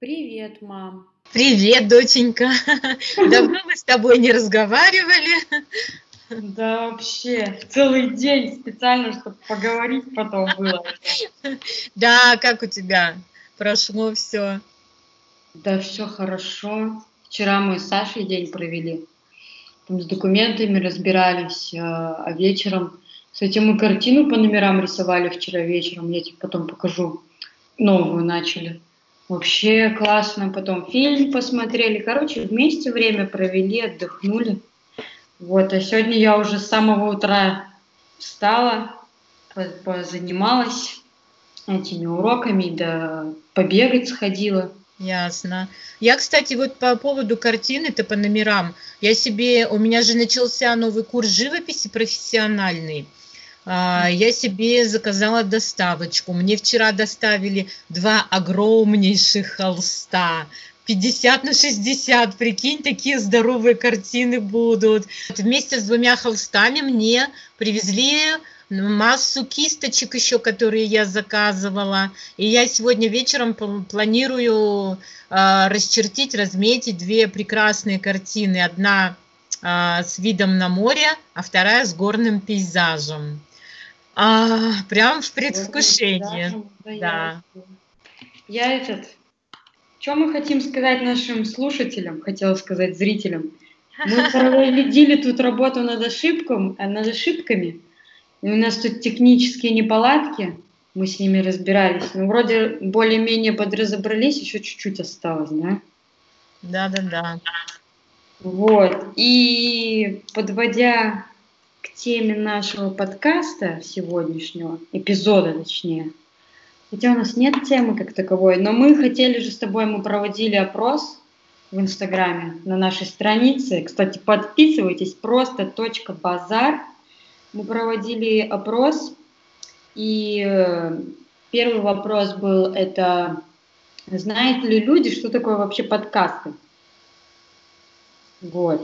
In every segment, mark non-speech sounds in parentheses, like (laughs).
Привет, мам. Привет, доченька. (laughs) Давно мы с тобой не разговаривали. Да, вообще, целый день специально, чтобы поговорить потом было. Да, как у тебя прошло все? Да, все хорошо. Вчера мы с Сашей день провели. Там с документами разбирались, а, а вечером... Кстати, мы картину по номерам рисовали вчера вечером, я тебе потом покажу. Новую начали. Вообще классно. Потом фильм посмотрели. Короче, вместе время провели, отдохнули. Вот, а сегодня я уже с самого утра встала, позанималась этими уроками, да побегать сходила. Ясно. Я, кстати, вот по поводу картины-то по номерам, я себе, у меня же начался новый курс живописи профессиональный. А, я себе заказала доставочку. Мне вчера доставили два огромнейших холста. 50 на 60, прикинь, такие здоровые картины будут. Вместе с двумя холстами мне привезли массу кисточек еще, которые я заказывала. И я сегодня вечером планирую э, расчертить, разметить две прекрасные картины. Одна э, с видом на море, а вторая с горным пейзажем. А, прям в предвкушении. Да. Я этот... Что мы хотим сказать нашим слушателям, хотела сказать зрителям? Мы (laughs) проводили тут работу над, ошибком, э, над ошибками, и у нас тут технические неполадки, мы с ними разбирались. Ну, вроде более-менее подразобрались, еще чуть-чуть осталось, да? Да-да-да. Вот. И подводя теме нашего подкаста сегодняшнего, эпизода точнее. Хотя у нас нет темы как таковой, но мы хотели же с тобой, мы проводили опрос в Инстаграме на нашей странице. Кстати, подписывайтесь, просто точка базар. Мы проводили опрос, и э, первый вопрос был это, знают ли люди, что такое вообще подкасты? Вот.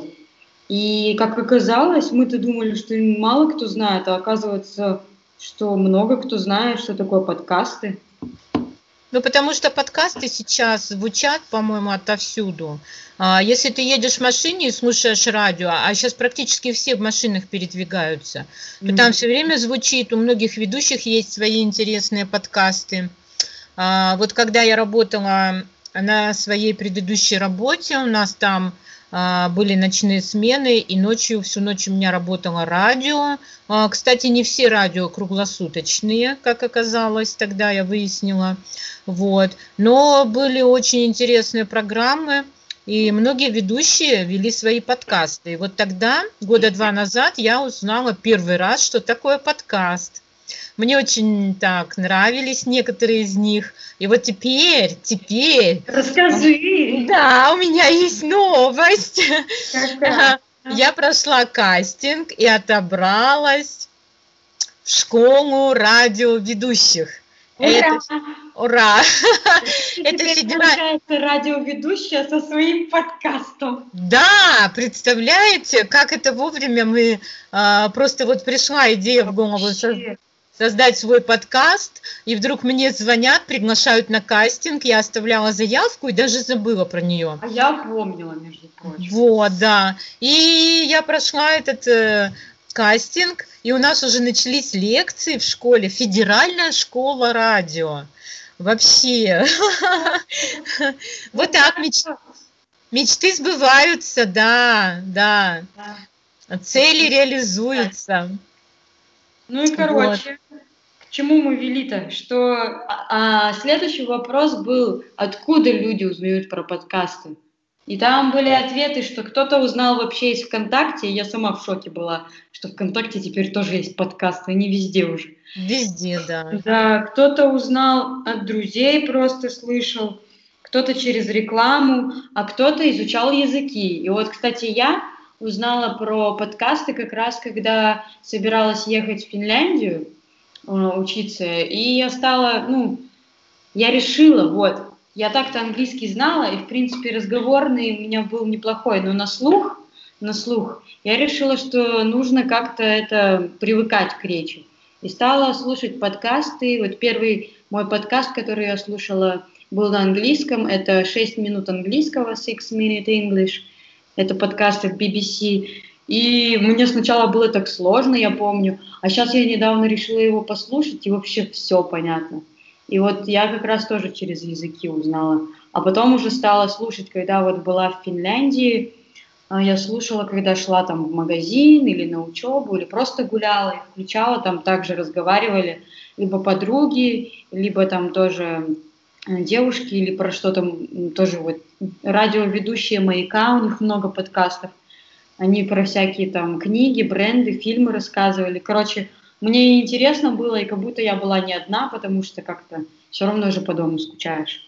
И как оказалось, мы-то думали, что мало кто знает, а оказывается, что много кто знает, что такое подкасты. Ну, потому что подкасты сейчас звучат, по-моему, отовсюду. А, если ты едешь в машине и слушаешь радио, а сейчас практически все в машинах передвигаются, то mm-hmm. там все время звучит, у многих ведущих есть свои интересные подкасты. А, вот когда я работала на своей предыдущей работе, у нас там были ночные смены, и ночью, всю ночь у меня работало радио. А, кстати, не все радио круглосуточные, как оказалось, тогда я выяснила. Вот. Но были очень интересные программы, и многие ведущие вели свои подкасты. И вот тогда, года два назад, я узнала первый раз, что такое подкаст. Мне очень так нравились некоторые из них. И вот теперь, теперь... Расскажи. Да, у меня есть новость. Какая? Я прошла кастинг и отобралась в школу радиоведущих. Ура! Это, ура! Это федеральная радиоведущая со своим подкастом. Да, представляете, как это вовремя мы а, просто вот пришла идея в голову создать свой подкаст, и вдруг мне звонят, приглашают на кастинг, я оставляла заявку и даже забыла про нее. А я помнила, между прочим. Вот, да. И я прошла этот э, кастинг, и у нас уже начались лекции в школе, федеральная школа радио. Вообще. (laughs) Вот так мечты сбываются, да, да. Цели реализуются. Ну и короче, чему мы вели-то? Что а, а, следующий вопрос был, откуда люди узнают про подкасты? И там были ответы, что кто-то узнал вообще из ВКонтакте, я сама в шоке была, что ВКонтакте теперь тоже есть подкасты, не везде уже. Везде, да. Да, кто-то узнал от друзей, просто слышал, кто-то через рекламу, а кто-то изучал языки. И вот, кстати, я узнала про подкасты как раз, когда собиралась ехать в Финляндию учиться, и я стала, ну, я решила, вот, я так-то английский знала, и, в принципе, разговорный у меня был неплохой, но на слух, на слух, я решила, что нужно как-то это привыкать к речи. И стала слушать подкасты. Вот первый мой подкаст, который я слушала, был на английском. Это 6 минут английского, 6 minute English. Это подкаст от BBC. И мне сначала было так сложно, я помню. А сейчас я недавно решила его послушать, и вообще все понятно. И вот я как раз тоже через языки узнала. А потом уже стала слушать, когда вот была в Финляндии, а, я слушала, когда шла там в магазин или на учебу, или просто гуляла и включала, там также разговаривали либо подруги, либо там тоже э, девушки, или про что там тоже вот радиоведущие «Маяка», у них много подкастов. Они про всякие там книги, бренды, фильмы рассказывали. Короче, мне интересно было, и как будто я была не одна, потому что как-то все равно же по дому скучаешь.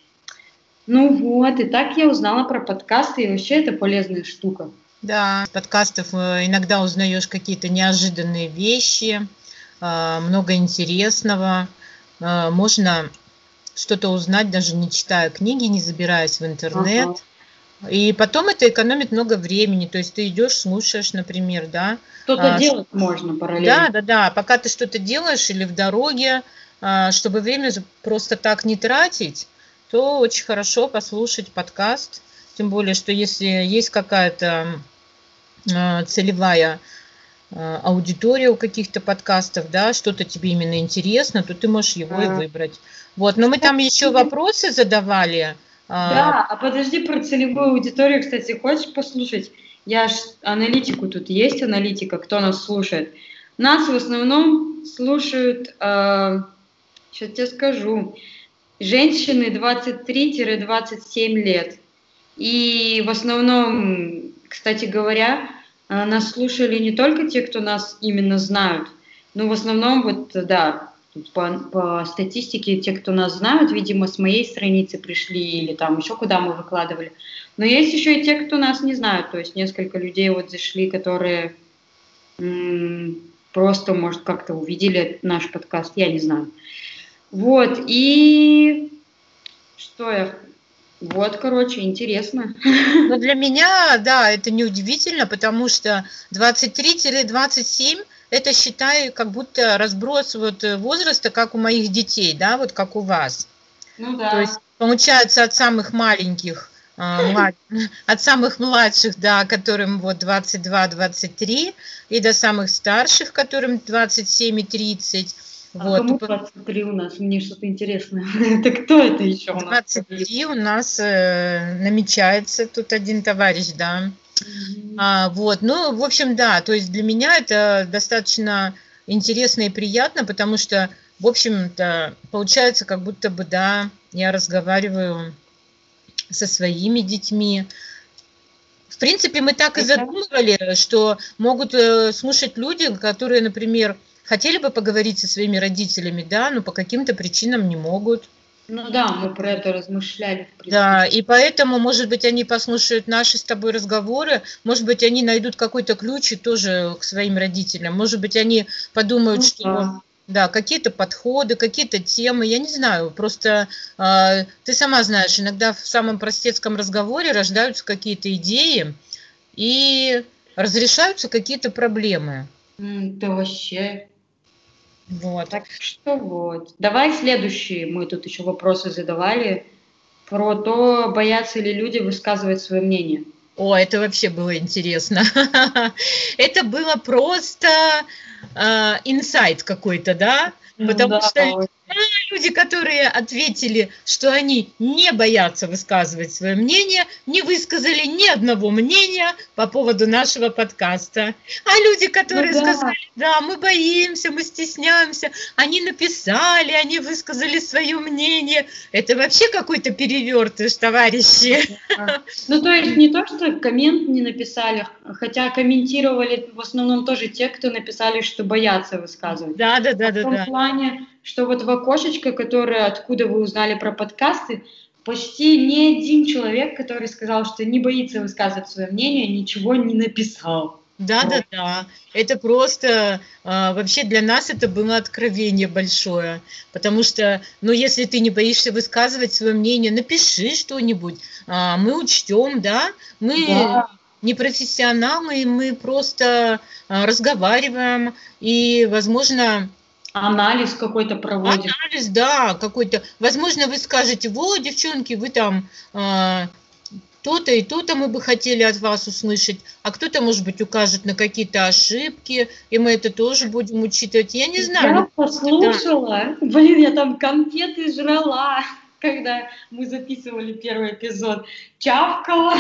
Ну вот, и так я узнала про подкасты, и вообще это полезная штука. Да, с подкастов э, иногда узнаешь какие-то неожиданные вещи, э, много интересного. Э, можно что-то узнать, даже не читая книги, не забираясь в интернет. Ага. И потом это экономит много времени. То есть ты идешь, слушаешь, например, да. Что-то а, делать можно параллельно. Да, да, да. Пока ты что-то делаешь или в дороге, чтобы время просто так не тратить, то очень хорошо послушать подкаст. Тем более, что если есть какая-то э, целевая э, аудитория у каких-то подкастов, да, что-то тебе именно интересно, то ты можешь его и выбрать. Вот, но мы там еще вопросы задавали. А, да, а подожди про целевую аудиторию, кстати, хочешь послушать? Я ж аналитику тут есть аналитика, кто нас слушает. Нас в основном слушают, э, сейчас тебе скажу, женщины 23-27 лет. И в основном, кстати говоря, э, нас слушали не только те, кто нас именно знают, но в основном, вот, да, по, по статистике, те, кто нас знают, видимо, с моей страницы пришли или там еще куда мы выкладывали. Но есть еще и те, кто нас не знают, то есть несколько людей вот зашли, которые просто, может, как-то увидели наш подкаст, я не знаю. Вот, и что я... Вот, короче, интересно. Ну, для меня, да, это неудивительно, потому что 23-27 это, считай, как будто разброс вот возраста, как у моих детей, да, вот как у вас. Ну да. То есть, получается, от самых маленьких (laughs) а, от самых младших, да, которым вот 22-23, и до самых старших, которым 27 и 30. А вот. кому 23 у нас? Мне что-то интересное. (laughs) это кто это еще у нас? 23 у нас э, намечается тут один товарищ, да. Mm-hmm. А, вот, ну, в общем, да, то есть для меня это достаточно интересно и приятно, потому что, в общем-то, получается, как будто бы, да, я разговариваю со своими детьми. В принципе, мы так и задумывали, что могут э, слушать люди, которые, например, хотели бы поговорить со своими родителями, да, но по каким-то причинам не могут. Ну да, мы про это размышляли. Да, и поэтому, может быть, они послушают наши с тобой разговоры, может быть, они найдут какой-то ключ и тоже к своим родителям, может быть, они подумают, ну, что да. да, какие-то подходы, какие-то темы, я не знаю, просто э, ты сама знаешь, иногда в самом простецком разговоре рождаются какие-то идеи и разрешаются какие-то проблемы. Это вообще вот. Так что вот. Давай следующие. Мы тут еще вопросы задавали про то, боятся ли люди высказывать свое мнение. О, это вообще было интересно. (laughs) Это было просто э, инсайт какой-то, да? Ну Потому что люди, которые ответили, что они не боятся высказывать свое мнение, не высказали ни одного мнения по поводу нашего подкаста. А люди, которые ну, да. сказали, да, мы боимся, мы стесняемся, они написали, они высказали свое мнение. Это вообще какой-то перевертыш, товарищи. Ну, то есть не то, что коммент не написали, хотя комментировали в основном тоже те, кто написали, что боятся высказывать. Да, да, да, а да. В том да. плане, что вот в окошечко, которое, откуда вы узнали про подкасты, почти ни один человек, который сказал, что не боится высказывать свое мнение, ничего не написал. Да, да, да. Это просто а, вообще для нас это было откровение большое, потому что, ну, если ты не боишься высказывать свое мнение, напиши что-нибудь, а, мы учтем, да, мы да. не профессионалы, мы просто а, разговариваем и, возможно, Анализ какой-то проводит. Анализ, да, какой-то. Возможно, вы скажете, вот, девчонки, вы там э, то-то и то-то мы бы хотели от вас услышать, а кто-то, может быть, укажет на какие-то ошибки, и мы это тоже будем учитывать. Я не знаю. Я послушала. Да. Блин, я там конфеты жрала, когда мы записывали первый эпизод. Чавкала.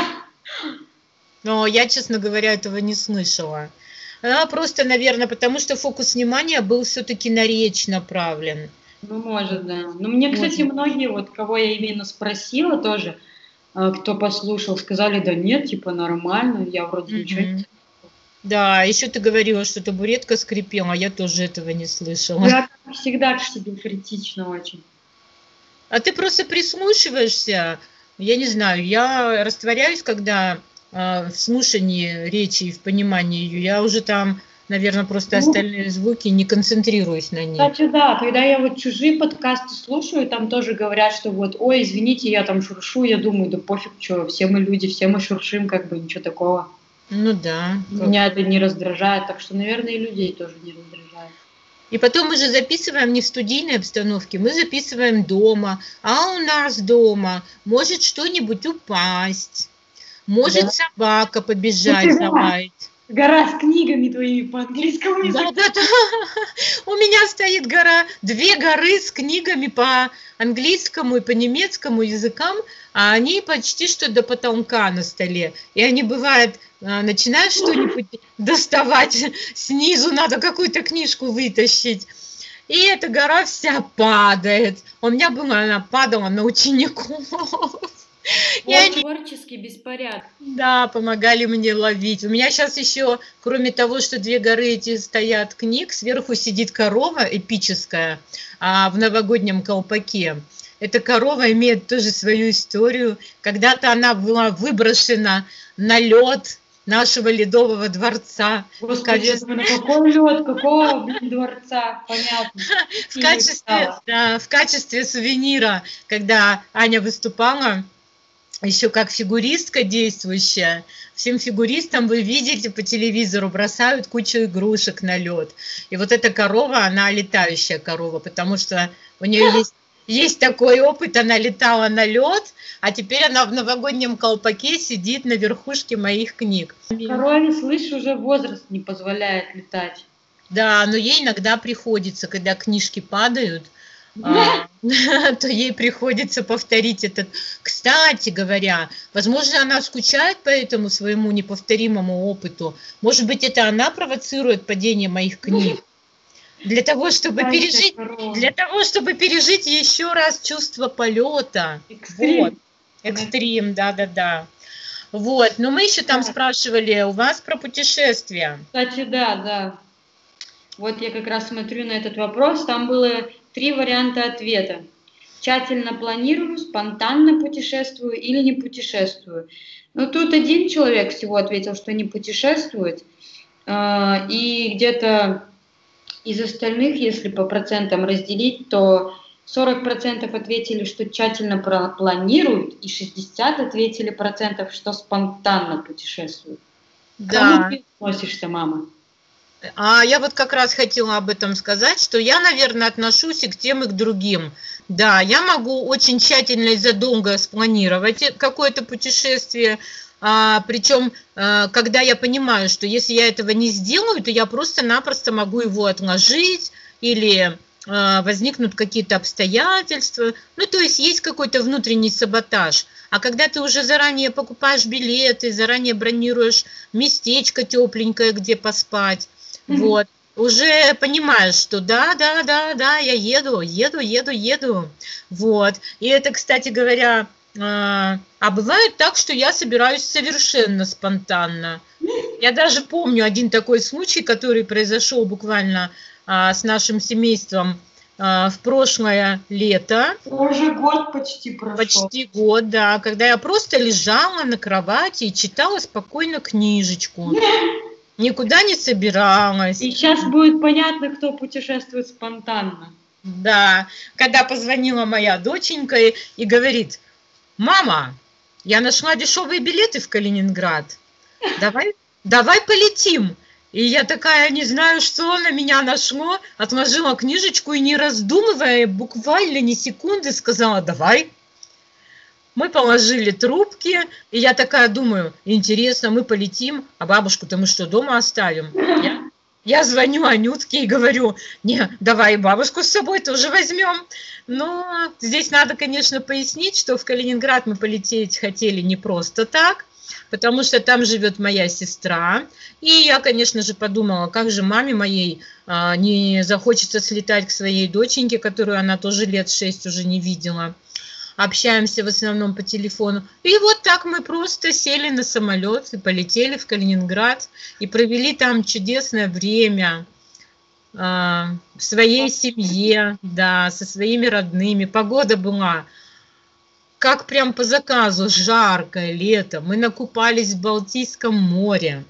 Но я, честно говоря, этого не слышала. А просто, наверное, потому что фокус внимания был все-таки на речь направлен. Ну, может, да. Но мне, кстати, может. многие, вот кого я именно спросила тоже, а, кто послушал, сказали, да нет, типа нормально, я вроде mm-hmm. ничего не да, еще ты говорила, что табуретка скрипела, а я тоже этого не слышала. Я всегда к себе критично очень. А ты просто прислушиваешься, я не знаю, я растворяюсь, когда в слушании речи и в понимании ее, я уже там наверное, просто ну, остальные звуки, не концентрируюсь на них. Кстати, да, когда я вот чужие подкасты слушаю, там тоже говорят, что вот, ой, извините, я там шуршу, я думаю, да пофиг, что, все мы люди, все мы шуршим, как бы ничего такого. Ну да. Меня это не раздражает, так что, наверное, и людей тоже не раздражает. И потом мы же записываем не в студийной обстановке, мы записываем дома, а у нас дома может что-нибудь упасть, может да. собака побежать, залаять. Гора с книгами твоими по английскому языку. Да, да, да. (laughs) У меня стоит гора, две горы с книгами по английскому и по немецкому языкам, а они почти что до потолка на столе. И они бывают, а, начинают что-нибудь (laughs) доставать, снизу надо какую-то книжку вытащить. И эта гора вся падает. У меня была, она падала на учеников. (laughs) Они... Творческий беспорядок. Да, помогали мне ловить. У меня сейчас еще, кроме того, что две горы эти стоят книг, сверху сидит корова эпическая а, в новогоднем колпаке. Эта корова имеет тоже свою историю. Когда-то она была выброшена на лед нашего ледового дворца. Господи, качестве... на какой лед, какого блин, дворца, понятно. (laughs) В качестве, да, в качестве сувенира, когда Аня выступала, еще как фигуристка действующая. Всем фигуристам вы видите по телевизору бросают кучу игрушек на лед. И вот эта корова, она летающая корова, потому что у нее есть есть такой опыт, она летала на лед, а теперь она в новогоднем колпаке сидит на верхушке моих книг. Корове, слышь, уже возраст не позволяет летать. Да, но ей иногда приходится, когда книжки падают, (laughs) то ей приходится повторить этот. Кстати говоря, возможно, она скучает по этому своему неповторимому опыту. Может быть, это она провоцирует падение моих книг. Для того, чтобы пережить, для того, чтобы пережить еще раз чувство полета. Экстрим. Вот. Экстрим, да, да, да. Вот, но мы еще там спрашивали у вас про путешествия. Кстати, да, да. Вот я как раз смотрю на этот вопрос, там было Три варианта ответа. Тщательно планирую, спонтанно путешествую или не путешествую. Ну, тут один человек всего ответил, что не путешествует. А, и где-то из остальных, если по процентам разделить, то 40% ответили, что тщательно планируют, и 60% ответили процентов, что спонтанно путешествуют. Да. Кому ты относишься, мама? А я вот как раз хотела об этом сказать, что я, наверное, отношусь и к тем, и к другим. Да, я могу очень тщательно и задолго спланировать какое-то путешествие, а, причем, а, когда я понимаю, что если я этого не сделаю, то я просто-напросто могу его отложить или а, возникнут какие-то обстоятельства. Ну, то есть есть какой-то внутренний саботаж. А когда ты уже заранее покупаешь билеты, заранее бронируешь местечко тепленькое, где поспать, вот. Уже понимаешь, что да, да, да, да, я еду, еду, еду, еду. Вот. И это, кстати говоря, а, а бывает так, что я собираюсь совершенно спонтанно. Я даже помню один такой случай, который произошел буквально а, с нашим семейством а, в прошлое лето. Уже год почти прошел. Почти год, да, когда я просто лежала на кровати и читала спокойно книжечку (laughs) никуда не собиралась. И сейчас будет понятно, кто путешествует спонтанно. Да, когда позвонила моя доченька и, и говорит, мама, я нашла дешевые билеты в Калининград, давай, давай полетим. И я такая, не знаю, что на меня нашло, отложила книжечку и не раздумывая, буквально ни секунды сказала, давай. Мы положили трубки, и я такая думаю, интересно, мы полетим, а бабушку-то мы что, дома оставим? Я, я звоню Анютке и говорю, не, давай бабушку с собой тоже возьмем. Но здесь надо, конечно, пояснить, что в Калининград мы полететь хотели не просто так, потому что там живет моя сестра. И я, конечно же, подумала, как же маме моей а, не захочется слетать к своей доченьке, которую она тоже лет шесть уже не видела. Общаемся в основном по телефону. И вот так мы просто сели на самолет и полетели в Калининград и провели там чудесное время а, в своей семье, да, со своими родными. Погода была как прям по заказу, жаркое лето. Мы накупались в Балтийском море.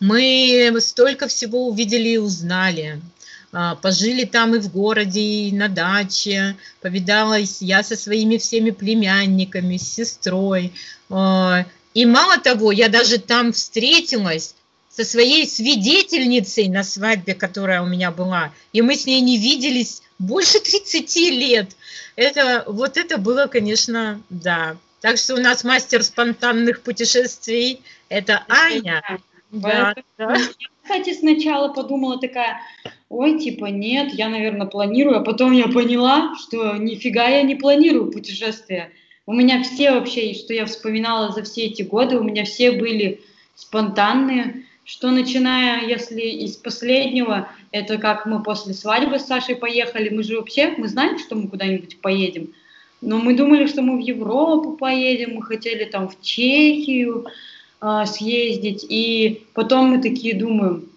Мы столько всего увидели и узнали. А, пожили там и в городе, и на даче. Повидалась я со своими всеми племянниками, с сестрой. А, и мало того, я даже там встретилась со своей свидетельницей на свадьбе, которая у меня была. И мы с ней не виделись больше 30 лет. Это, вот это было, конечно, да. Так что у нас мастер спонтанных путешествий – это Аня. Да, да. Я, кстати, сначала подумала такая, ой, типа, нет, я, наверное, планирую, а потом я поняла, что нифига я не планирую путешествия. У меня все вообще, что я вспоминала за все эти годы, у меня все были спонтанные, что начиная, если из последнего, это как мы после свадьбы с Сашей поехали, мы же вообще, мы знаем, что мы куда-нибудь поедем, но мы думали, что мы в Европу поедем, мы хотели там в Чехию э, съездить, и потом мы такие думаем,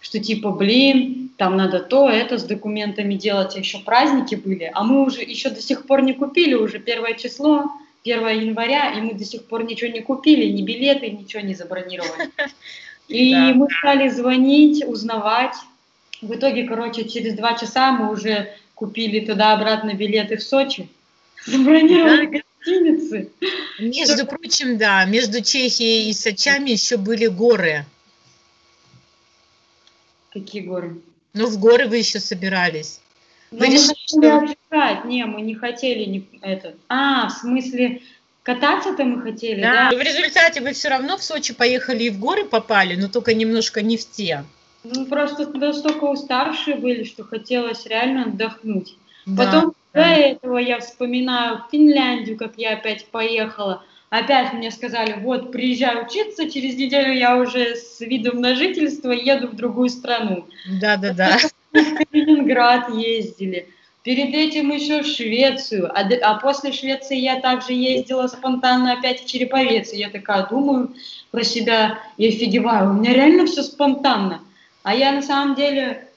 что типа, блин, там надо то, это с документами делать, а еще праздники были, а мы уже еще до сих пор не купили, уже первое число, 1 января, и мы до сих пор ничего не купили, ни билеты, ничего не забронировали. (laughs) И да. мы стали звонить, узнавать. В итоге, короче, через два часа мы уже купили туда-обратно билеты в Сочи. (laughs) Забронировали. Гостиницы. Между Что... прочим, да, между Чехией и Сочами еще были горы. Какие горы? Ну, в горы вы еще собирались. Ну, вы решили, что... отдыхать. Не, мы не хотели не, это. А, в смысле, Кататься-то мы хотели, да? да? В результате вы все равно в Сочи поехали и в горы попали, но только немножко не в те. Ну, просто настолько уставшие были, что хотелось реально отдохнуть. Да, Потом. До этого я вспоминаю Финляндию, как я опять поехала. Опять мне сказали, вот, приезжай учиться, через неделю я уже с видом на жительство еду в другую страну. Да-да-да. В Калининград ездили. Перед этим еще в Швецию, а, а после Швеции я также ездила спонтанно опять в Череповец. И я такая думаю про себя и офигеваю, у меня реально все спонтанно. А я на самом деле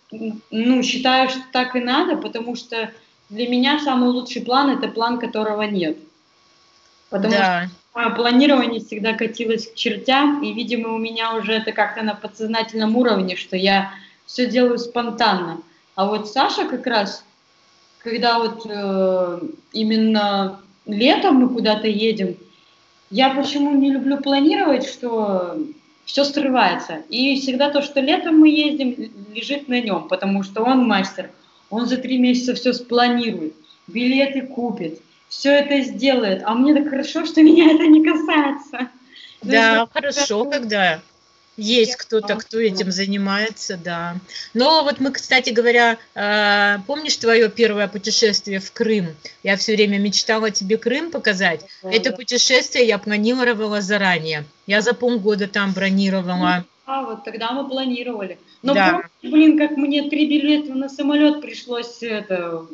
ну, считаю, что так и надо, потому что для меня самый лучший план – это план, которого нет. Потому да. что мое планирование всегда катилось к чертям, и, видимо, у меня уже это как-то на подсознательном уровне, что я все делаю спонтанно. А вот Саша как раз когда вот э, именно летом мы куда-то едем, я почему не люблю планировать, что все срывается. И всегда то, что летом мы ездим, лежит на нем, потому что он мастер. Он за три месяца все спланирует, билеты купит, все это сделает. А мне так хорошо, что меня это не касается. Да, хорошо, когда есть кто-то, кто этим занимается, да. Но вот мы, кстати говоря, а, помнишь твое первое путешествие в Крым? Я все время мечтала тебе Крым показать. Это путешествие я планировала заранее. Я за полгода там бронировала. А, вот тогда мы планировали. Но, да. блин, как мне три билета на самолет пришлось это,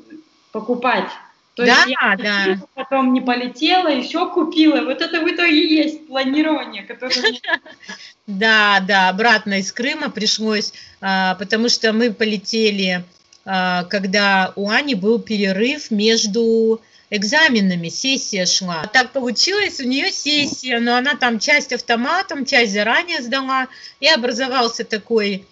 покупать. То да, есть я да. потом не полетела, еще купила. Вот это в итоге и есть планирование, которое... (laughs) Да, да, обратно из Крыма пришлось, а, потому что мы полетели, а, когда у Ани был перерыв между экзаменами, сессия шла. Так получилось, у нее сессия, но она там часть автоматом, часть заранее сдала, и образовался такой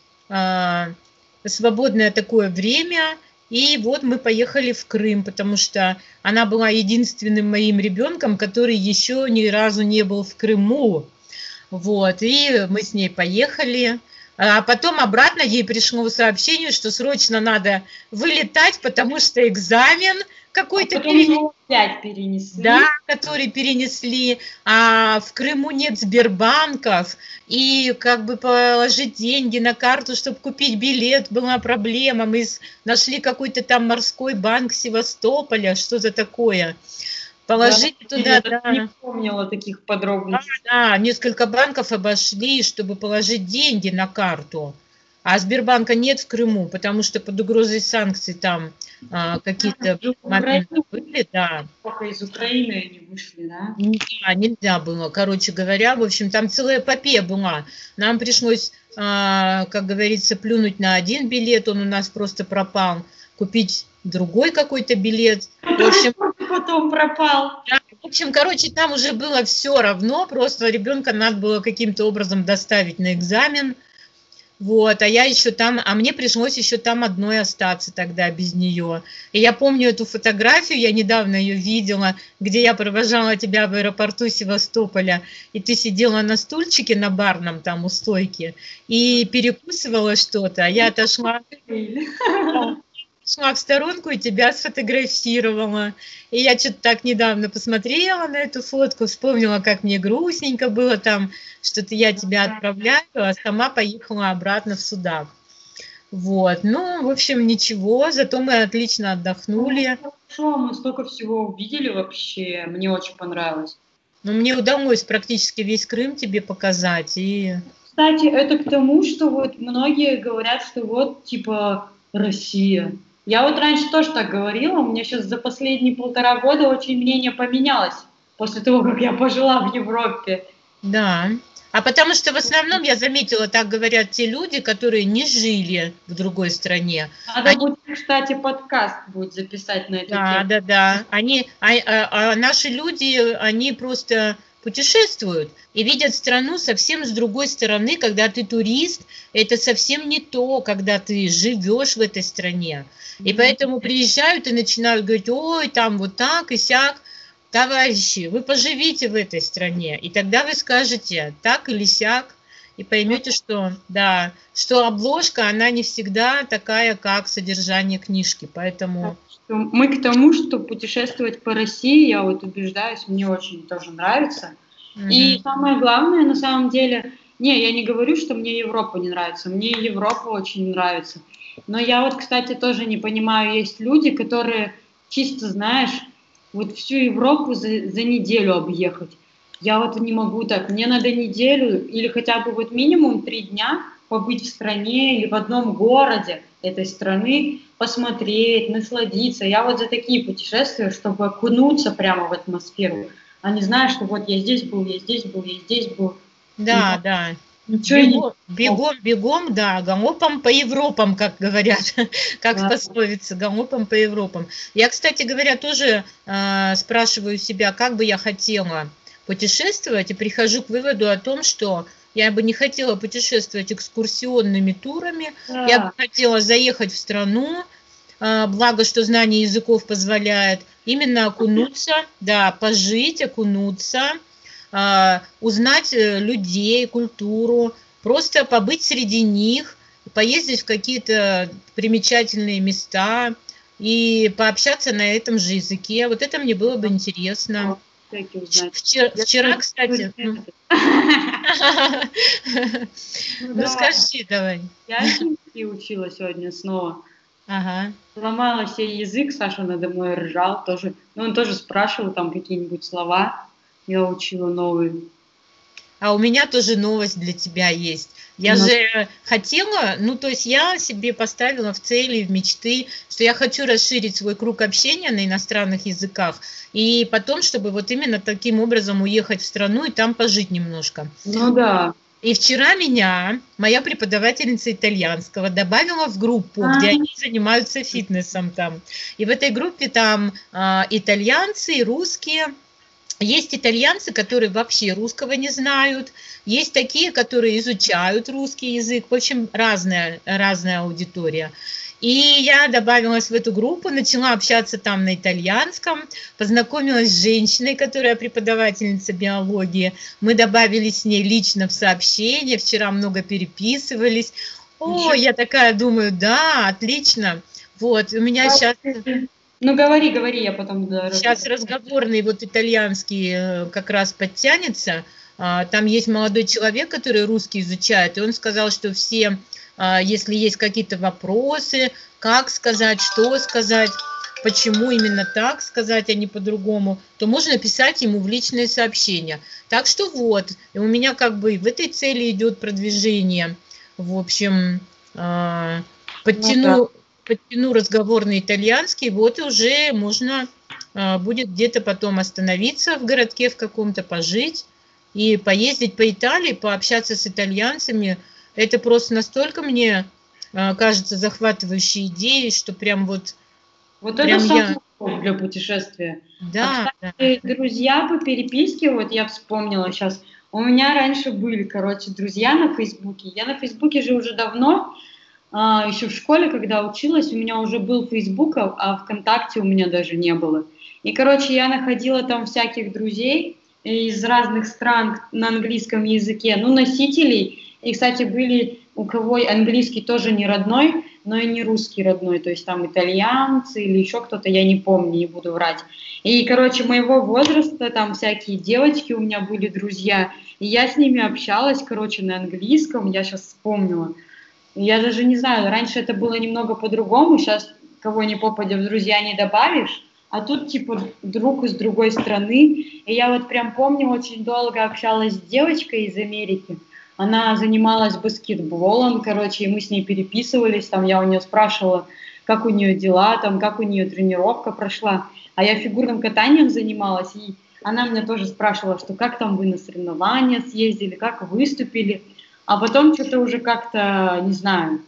свободное такое время, и вот мы поехали в Крым, потому что она была единственным моим ребенком, который еще ни разу не был в Крыму. Вот, и мы с ней поехали. А потом обратно ей пришло сообщение, что срочно надо вылетать, потому что экзамен какой-то... А перен... опять перенесли. Да, который перенесли. А в Крыму нет Сбербанков. И как бы положить деньги на карту, чтобы купить билет, была проблема. Мы нашли какой-то там морской банк Севастополя. Что за такое? Положить да, туда, я да. не помнила таких подробностей. Да, да, несколько банков обошли, чтобы положить деньги на карту. А Сбербанка нет в Крыму, потому что под угрозой санкций там а, какие-то моменты были, да. Только из Украины они вышли, да? Да, нельзя было, короче говоря. В общем, там целая эпопея была. Нам пришлось, а, как говорится, плюнуть на один билет, он у нас просто пропал, купить другой какой-то билет. В общем, потом пропал. В общем, короче, там уже было все равно, просто ребенка надо было каким-то образом доставить на экзамен. Вот, а я еще там, а мне пришлось еще там одной остаться тогда без нее. И я помню эту фотографию, я недавно ее видела, где я провожала тебя в аэропорту Севастополя, и ты сидела на стульчике на барном там у стойки и перекусывала что-то, а я отошла (laughs) шла в сторонку и тебя сфотографировала. И я что-то так недавно посмотрела на эту фотку, вспомнила, как мне грустненько было там, что-то я тебя отправляю, а сама поехала обратно в Судак. Вот, ну, в общем, ничего, зато мы отлично отдохнули. Ну, хорошо, мы столько всего увидели вообще, мне очень понравилось. Ну, мне удалось практически весь Крым тебе показать. И... Кстати, это к тому, что вот многие говорят, что вот, типа, Россия. Я вот раньше тоже так говорила, у меня сейчас за последние полтора года очень мнение поменялось после того, как я пожила в Европе. Да, а потому что в основном, я заметила, так говорят те люди, которые не жили в другой стране. Надо Они... будет, кстати, подкаст будет записать на эту да, тему. Да, да, да. Они, а, а, а наши люди, они просто путешествуют и видят страну совсем с другой стороны, когда ты турист, это совсем не то, когда ты живешь в этой стране. И поэтому приезжают и начинают говорить, ой, там вот так и сяк. Товарищи, вы поживите в этой стране, и тогда вы скажете так или сяк, и поймете, что, да, что обложка, она не всегда такая, как содержание книжки, поэтому... Мы к тому, что путешествовать по России, я вот убеждаюсь, мне очень тоже нравится. Mm-hmm. И самое главное, на самом деле, не, я не говорю, что мне Европа не нравится, мне Европа очень нравится. Но я вот, кстати, тоже не понимаю, есть люди, которые чисто, знаешь, вот всю Европу за, за неделю объехать. Я вот не могу так. Мне надо неделю или хотя бы вот минимум три дня побыть в стране или в одном городе этой страны, посмотреть, насладиться. Я вот за такие путешествия, чтобы окунуться прямо в атмосферу, а не знаю, что вот я здесь был, я здесь был, я здесь был. Да, и, да. Ничего бегом, не... бегом, бегом, да, галопом по Европам, как говорят, (laughs) как да. пословица, галопом по Европам. Я, кстати говоря, тоже э, спрашиваю себя, как бы я хотела путешествовать, и прихожу к выводу о том, что я бы не хотела путешествовать экскурсионными турами, да. я бы хотела заехать в страну, э, благо, что знание языков позволяет, именно окунуться, да, пожить, окунуться, а, узнать э, людей, культуру, просто побыть среди них, поездить в какие-то примечательные места и пообщаться на этом же языке. Вот это мне было бы интересно. Вчера, вчера кстати... (laughs) Ну, ну скажи давай. Я английский учила сегодня снова. Ага. Ломала себе язык, Саша надо мной ржал тоже. Ну, он тоже спрашивал там какие-нибудь слова я учила новые. А у меня тоже новость для тебя есть. Я Но... же хотела, ну то есть я себе поставила в цели, в мечты, что я хочу расширить свой круг общения на иностранных языках, и потом, чтобы вот именно таким образом уехать в страну и там пожить немножко. Ну да. И вчера меня моя преподавательница итальянского добавила в группу, а -а -а. где они занимаются фитнесом там. И в этой группе там а, итальянцы русские, есть итальянцы, которые вообще русского не знают, есть такие, которые изучают русский язык, в общем, разная, разная аудитория. И я добавилась в эту группу, начала общаться там на итальянском, познакомилась с женщиной, которая преподавательница биологии. Мы добавились с ней лично в сообщение, вчера много переписывались. О, я такая думаю, да, отлично. Вот, у меня сейчас... Ну, говори, говори, я потом... Сейчас разговорный вот итальянский э, как раз подтянется. А, там есть молодой человек, который русский изучает, и он сказал, что все а, если есть какие-то вопросы, как сказать, что сказать, почему именно так сказать, а не по-другому, то можно писать ему в личные сообщения. Так что вот, у меня как бы в этой цели идет продвижение. В общем, а, подтяну, ну, да. Подтяну разговор на итальянский, вот и уже можно а, будет где-то потом остановиться в городке в каком-то, пожить и поездить по Италии, пообщаться с итальянцами, это просто настолько мне а, кажется захватывающей идеей, что прям вот... Вот прям это я... для путешествия. Да, а, кстати, да. друзья по переписке, вот я вспомнила сейчас, у меня раньше были, короче, друзья на Фейсбуке. Я на Фейсбуке же уже давно, а, еще в школе, когда училась, у меня уже был Фейсбук, а ВКонтакте у меня даже не было. И, короче, я находила там всяких друзей из разных стран на английском языке, ну, носителей, и, кстати, были у кого английский тоже не родной, но и не русский родной, то есть там итальянцы или еще кто-то, я не помню, не буду врать. И, короче, моего возраста, там всякие девочки у меня были друзья, и я с ними общалась, короче, на английском, я сейчас вспомнила. Я даже не знаю, раньше это было немного по-другому, сейчас кого ни попадя в друзья не добавишь, а тут типа друг из другой страны. И я вот прям помню, очень долго общалась с девочкой из Америки, она занималась баскетболом, короче, и мы с ней переписывались, там я у нее спрашивала, как у нее дела, там, как у нее тренировка прошла. А я фигурным катанием занималась, и она меня тоже спрашивала, что как там вы на соревнования съездили, как выступили. А потом что-то уже как-то, не знаю,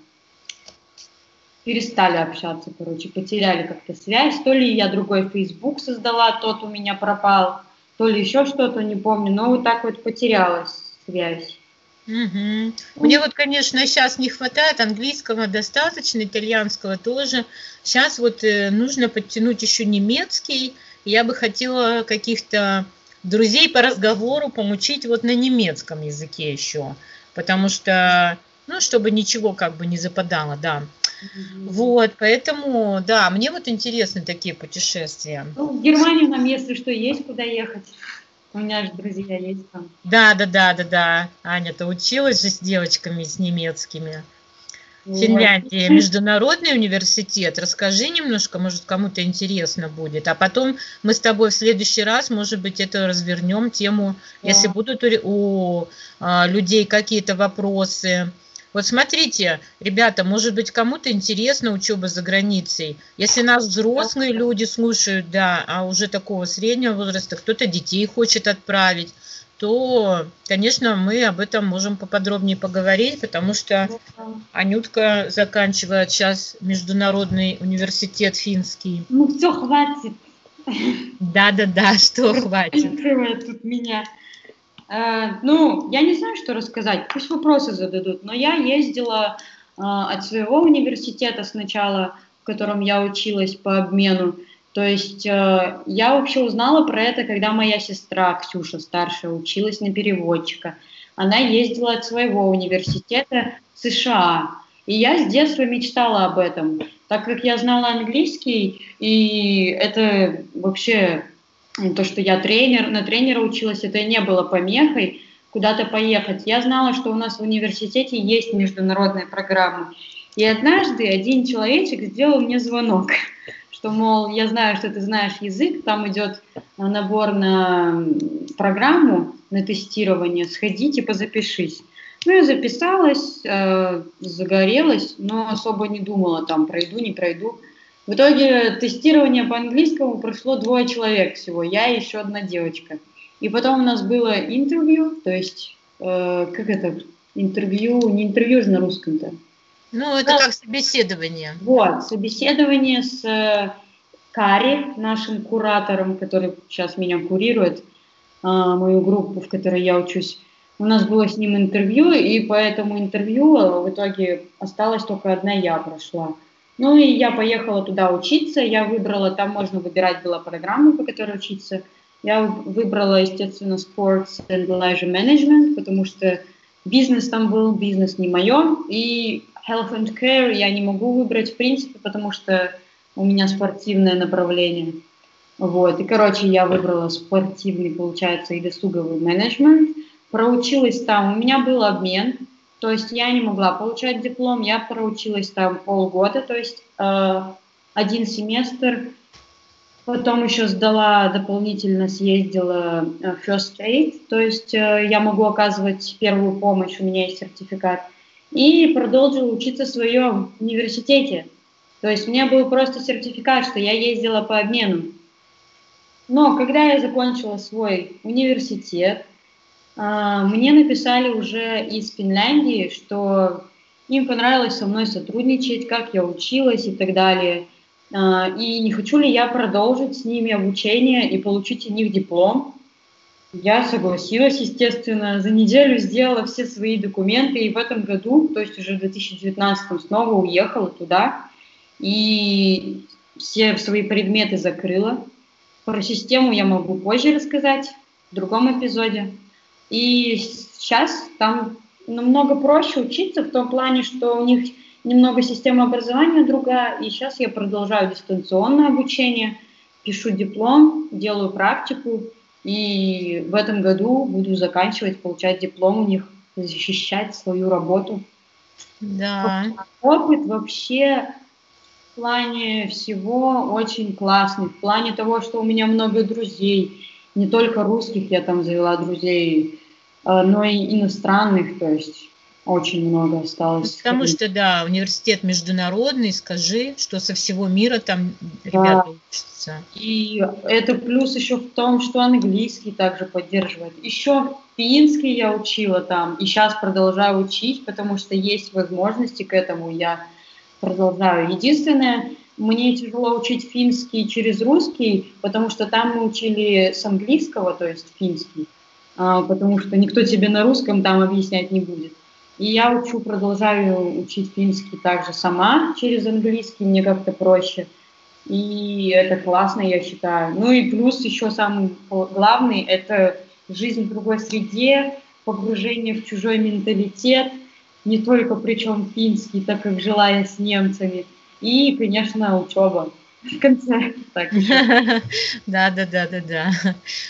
перестали общаться, короче, потеряли как-то связь. То ли я другой Facebook создала, тот у меня пропал, то ли еще что-то, не помню. Но вот так вот потерялась связь. Угу. Мне вот, конечно, сейчас не хватает английского достаточно, итальянского тоже. Сейчас вот э, нужно подтянуть еще немецкий. Я бы хотела каких-то друзей по разговору помучить вот на немецком языке еще, потому что, ну, чтобы ничего как бы не западало, да. Угу. Вот, поэтому, да, мне вот интересны такие путешествия. Ну, в Германию нам, если что, есть куда ехать. У меня же друзья есть там. Да, да, да, да, да. Аня-то училась же с девочками, с немецкими. Вот. Финляндия, международный университет. Расскажи немножко, может, кому-то интересно будет. А потом мы с тобой в следующий раз, может быть, это развернем тему, да. если будут у, у а, людей какие-то вопросы вот смотрите, ребята, может быть, кому-то интересна учеба за границей. Если нас взрослые люди слушают, да, а уже такого среднего возраста, кто-то детей хочет отправить, то, конечно, мы об этом можем поподробнее поговорить, потому что Анютка заканчивает сейчас Международный университет финский. Ну все, хватит. Да-да-да, что хватит. тут меня. Э, ну, я не знаю, что рассказать, пусть вопросы зададут, но я ездила э, от своего университета сначала, в котором я училась по обмену, то есть э, я вообще узнала про это, когда моя сестра Ксюша старшая училась на переводчика. Она ездила от своего университета в США. И я с детства мечтала об этом, так как я знала английский, и это вообще то, что я тренер, на тренера училась, это не было помехой куда-то поехать. Я знала, что у нас в университете есть международная программа. И однажды один человечек сделал мне звонок, что, мол, я знаю, что ты знаешь язык, там идет набор на программу, на тестирование, сходи, типа запишись. Ну, я записалась, э, загорелась, но особо не думала, там, пройду, не пройду. В итоге тестирование по английскому прошло двое человек всего, я и еще одна девочка. И потом у нас было интервью, то есть, э, как это, интервью, не интервью же на русском-то. Ну, это да. как собеседование. Вот, собеседование с э, Кари, нашим куратором, который сейчас меня курирует, э, мою группу, в которой я учусь. У нас было с ним интервью, и по этому интервью в итоге осталась только одна я прошла. Ну и я поехала туда учиться, я выбрала, там можно выбирать была программу, по которой учиться. Я выбрала, естественно, Sports and Leisure Management, потому что бизнес там был, бизнес не мое, и Health and Care я не могу выбрать в принципе, потому что у меня спортивное направление. Вот, и, короче, я выбрала спортивный, получается, и досуговый менеджмент, проучилась там, у меня был обмен, то есть я не могла получать диплом, я проучилась там полгода, то есть э, один семестр, потом еще сдала дополнительно, съездила э, First Aid, то есть э, я могу оказывать первую помощь, у меня есть сертификат, и продолжила учиться в своем университете. То есть у меня был просто сертификат, что я ездила по обмену. Но когда я закончила свой университет, а, мне написали уже из Финляндии, что им понравилось со мной сотрудничать, как я училась и так далее. А, и не хочу ли я продолжить с ними обучение и получить у них диплом. Я согласилась, естественно, за неделю сделала все свои документы, и в этом году, то есть уже в 2019 снова уехала туда, и все свои предметы закрыла. Про систему я могу позже рассказать, в другом эпизоде. И сейчас там намного проще учиться в том плане, что у них немного система образования другая, и сейчас я продолжаю дистанционное обучение, пишу диплом, делаю практику, и в этом году буду заканчивать, получать диплом у них, защищать свою работу. Да. Опыт вообще в плане всего очень классный, в плане того, что у меня много друзей, не только русских я там завела друзей, а, но и иностранных, то есть очень много осталось. Потому что, да, университет международный, скажи, что со всего мира там ребята да. учатся. И это плюс еще в том, что английский также поддерживает. Еще финский я учила там, и сейчас продолжаю учить, потому что есть возможности к этому, я продолжаю. Единственное, мне тяжело учить финский через русский, потому что там мы учили с английского, то есть финский, а, потому что никто тебе на русском там объяснять не будет. И я учу, продолжаю учить финский также сама через английский, мне как-то проще. И это классно, я считаю. Ну и плюс еще самый главный – это жизнь в другой среде, погружение в чужой менталитет, не только причем финский, так как жила я с немцами – и, конечно, учеба в конце. Так (laughs) да, да, да, да, да.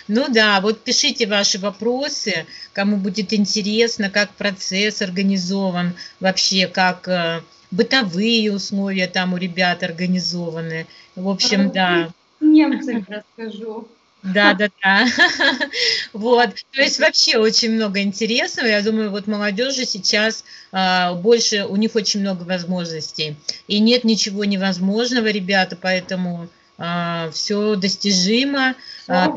Ну да, вот пишите ваши вопросы, кому будет интересно, как процесс организован, вообще как э, бытовые условия там у ребят организованы. В общем, да. Немцам расскажу. Да, да, да. Вот. То есть вообще очень много интересного. Я думаю, вот молодежи сейчас а, больше, у них очень много возможностей. И нет ничего невозможного, ребята, поэтому а, все достижимо. А.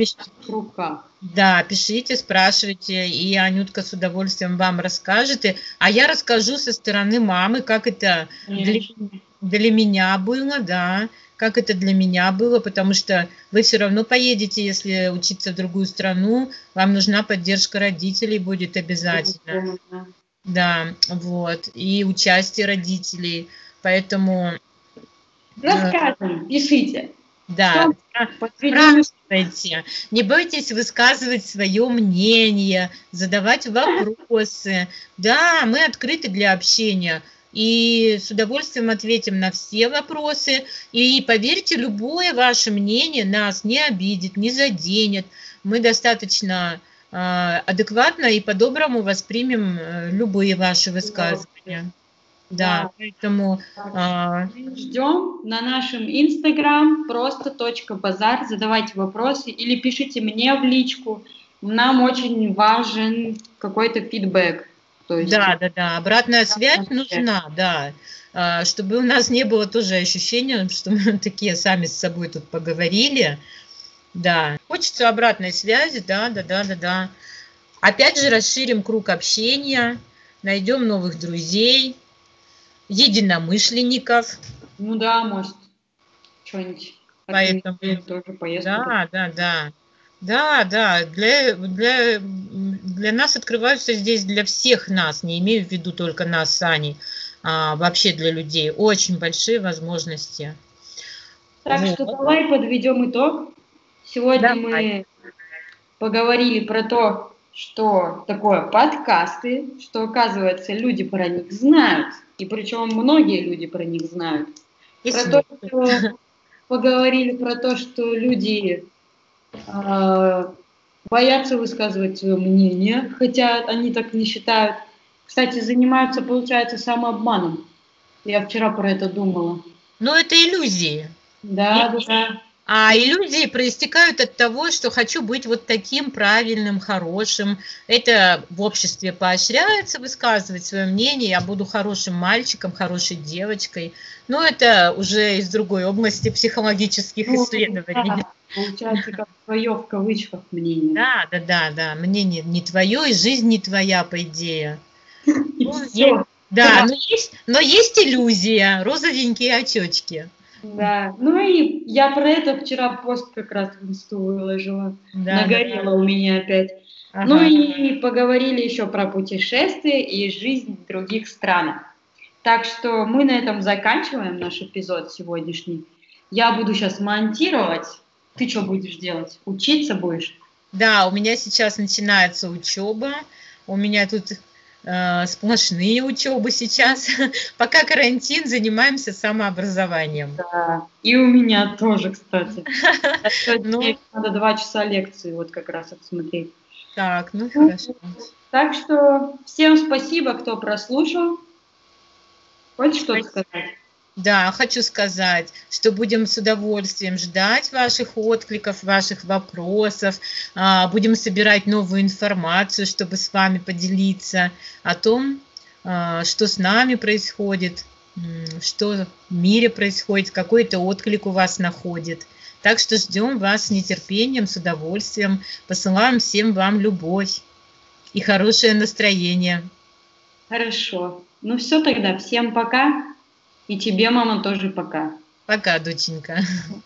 Да, пишите, спрашивайте, и Анютка с удовольствием вам расскажет. И, а я расскажу со стороны мамы, как это для, для меня было, да как это для меня было, потому что вы все равно поедете, если учиться в другую страну, вам нужна поддержка родителей будет обязательно. Да, вот, и участие родителей, поэтому... Расскажем, пишите. Да, спрашивайте. Не бойтесь высказывать свое мнение, задавать вопросы. Да, мы открыты для общения и с удовольствием ответим на все вопросы. И поверьте, любое ваше мнение нас не обидит, не заденет. Мы достаточно э, адекватно и по-доброму воспримем э, любые ваши высказывания. Да, да. поэтому... Э, Ждем на нашем инстаграм просто точка базар, задавайте вопросы или пишите мне в личку. Нам очень важен какой-то фидбэк. То есть, да, да, да, обратная связь нужна, да, а, чтобы у нас не было тоже ощущения, (laughs) что мы такие сами с собой тут поговорили, да. Хочется обратной связи, да, да, да, да, да. Опять же расширим круг общения, найдем новых друзей, единомышленников. Ну да, может, что-нибудь. Поэтому, тоже поездку. Да, да, да. Да, да, для, для, для нас открываются здесь, для всех нас, не имею в виду только нас с Аней, а, вообще для людей. Очень большие возможности. Так вот. что давай подведем итог. Сегодня давай. мы поговорили про то, что такое подкасты, что, оказывается, люди про них знают, и причем многие люди про них знают. И про то, что поговорили про то, что люди боятся высказывать свое мнение, хотя они так не считают. Кстати, занимаются, получается, самообманом. Я вчера про это думала. Но это иллюзии. Да, да. А иллюзии проистекают от того, что хочу быть вот таким правильным, хорошим. Это в обществе поощряется высказывать свое мнение. Я буду хорошим мальчиком, хорошей девочкой. Но это уже из другой области психологических ну, исследований. Да, получается, как твое в кавычках мнение. Да, да, да, да. Мнение не твое, и жизнь не твоя, по идее. (laughs) Ну, да, но есть, но есть иллюзия, розовенькие очечки. Да, ну и я про это вчера пост как раз в инсту выложила. Да, Нагорело да, у меня опять. Ага. Ну и поговорили еще про путешествия и жизнь в других странах. Так что мы на этом заканчиваем наш эпизод сегодняшний. Я буду сейчас монтировать. Ты что будешь делать? Учиться будешь? Да, у меня сейчас начинается учеба. У меня тут сплошные учебы сейчас. (laughs) Пока карантин, занимаемся самообразованием. Да, и у меня тоже, кстати. (laughs) Ну, надо два часа лекции вот как раз отсмотреть. Так, ну, ну хорошо. Так что всем спасибо, кто прослушал. Хочешь что-то сказать? Да, хочу сказать, что будем с удовольствием ждать ваших откликов, ваших вопросов, а, будем собирать новую информацию, чтобы с вами поделиться о том, а, что с нами происходит, что в мире происходит, какой то отклик у вас находит. Так что ждем вас с нетерпением, с удовольствием. Посылаем всем вам любовь и хорошее настроение. Хорошо. Ну все тогда. Всем пока. И тебе, мама, тоже пока. Пока, доченька.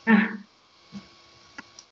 (laughs)